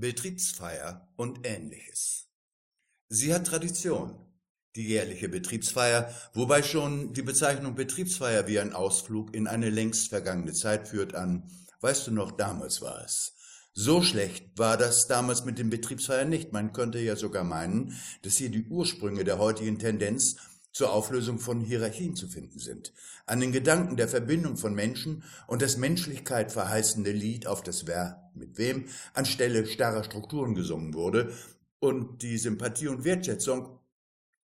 Betriebsfeier und ähnliches. Sie hat Tradition, die jährliche Betriebsfeier, wobei schon die Bezeichnung Betriebsfeier wie ein Ausflug in eine längst vergangene Zeit führt an, weißt du noch, damals war es. So schlecht war das damals mit den Betriebsfeiern nicht. Man könnte ja sogar meinen, dass hier die Ursprünge der heutigen Tendenz zur Auflösung von Hierarchien zu finden sind. An den Gedanken der Verbindung von Menschen und das Menschlichkeit verheißende Lied auf das Wer mit wem anstelle starrer Strukturen gesungen wurde und die Sympathie und Wertschätzung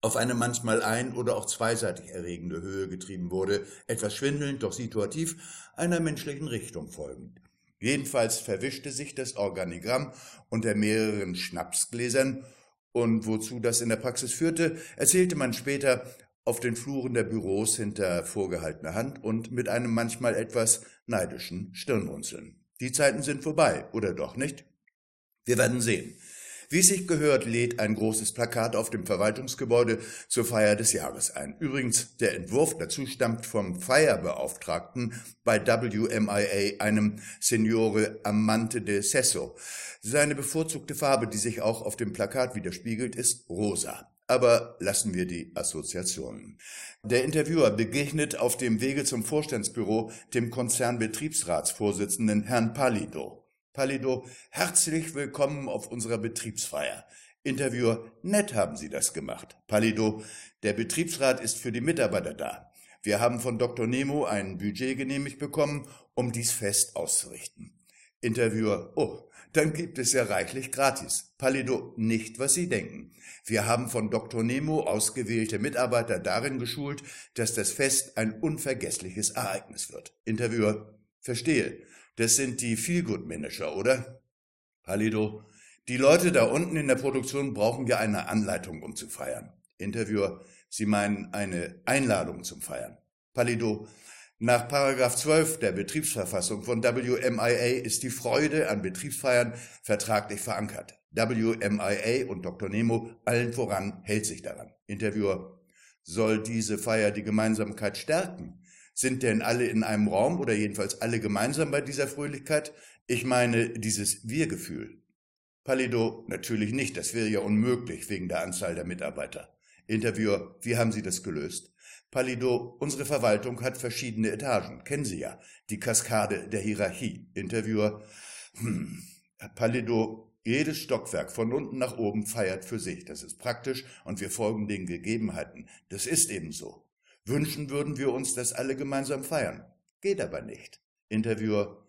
auf eine manchmal ein- oder auch zweiseitig erregende Höhe getrieben wurde, etwas schwindelnd, doch situativ einer menschlichen Richtung folgend. Jedenfalls verwischte sich das Organigramm unter mehreren Schnapsgläsern und wozu das in der Praxis führte, erzählte man später auf den Fluren der Büros hinter vorgehaltener Hand und mit einem manchmal etwas neidischen Stirnrunzeln. Die Zeiten sind vorbei, oder doch nicht? Wir werden sehen. Wie es sich gehört, lädt ein großes Plakat auf dem Verwaltungsgebäude zur Feier des Jahres ein. Übrigens, der Entwurf dazu stammt vom Feierbeauftragten bei WMIA, einem Signore Amante de Sesso. Seine bevorzugte Farbe, die sich auch auf dem Plakat widerspiegelt, ist rosa. Aber lassen wir die Assoziationen. Der Interviewer begegnet auf dem Wege zum Vorstandsbüro dem Konzernbetriebsratsvorsitzenden Herrn Palido. Palido, herzlich willkommen auf unserer Betriebsfeier. Interviewer, nett haben Sie das gemacht. Palido, der Betriebsrat ist für die Mitarbeiter da. Wir haben von Dr. Nemo ein Budget genehmigt bekommen, um dies fest auszurichten. Interviewer, oh, dann gibt es ja reichlich gratis. Palido, nicht was Sie denken. Wir haben von Dr. Nemo ausgewählte Mitarbeiter darin geschult, dass das Fest ein unvergessliches Ereignis wird. Interviewer, verstehe. Das sind die Feelgood-Manager, oder? Palido, die Leute da unten in der Produktion brauchen ja eine Anleitung, um zu feiern. Interviewer, Sie meinen eine Einladung zum Feiern. Palido, nach Paragraph 12 der Betriebsverfassung von WMIA ist die Freude an Betriebsfeiern vertraglich verankert. WMIA und Dr. Nemo allen voran hält sich daran. Interviewer, soll diese Feier die Gemeinsamkeit stärken? Sind denn alle in einem Raum oder jedenfalls alle gemeinsam bei dieser Fröhlichkeit? Ich meine dieses Wir-Gefühl. Palido, natürlich nicht, das wäre ja unmöglich wegen der Anzahl der Mitarbeiter. Interviewer, wie haben Sie das gelöst? Palido, unsere Verwaltung hat verschiedene Etagen, kennen Sie ja, die Kaskade der Hierarchie. Interviewer, hm, Palido, jedes Stockwerk von unten nach oben feiert für sich, das ist praktisch und wir folgen den Gegebenheiten. Das ist eben so. Wünschen würden wir uns, dass alle gemeinsam feiern. Geht aber nicht. Interviewer,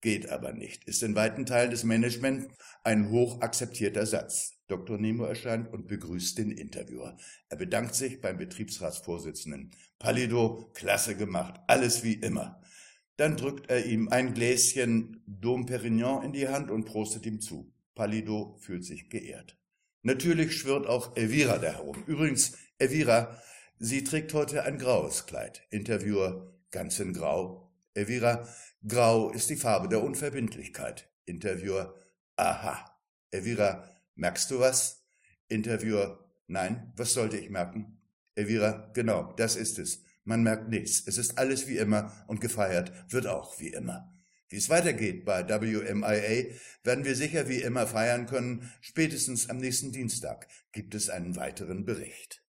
geht aber nicht, ist in weiten Teilen des Management ein hoch akzeptierter Satz. Dr. Nemo erscheint und begrüßt den Interviewer. Er bedankt sich beim Betriebsratsvorsitzenden. Palido, klasse gemacht, alles wie immer. Dann drückt er ihm ein Gläschen Dom Perignon in die Hand und prostet ihm zu. Palido fühlt sich geehrt. Natürlich schwirrt auch Elvira da herum. Übrigens, Elvira, Sie trägt heute ein graues Kleid. Interviewer, ganz in Grau. Elvira, Grau ist die Farbe der Unverbindlichkeit. Interviewer, aha. Elvira, merkst du was? Interviewer, nein, was sollte ich merken? Elvira, genau, das ist es. Man merkt nichts. Es ist alles wie immer und gefeiert wird auch wie immer. Wie es weitergeht bei WMIA, werden wir sicher wie immer feiern können. Spätestens am nächsten Dienstag gibt es einen weiteren Bericht.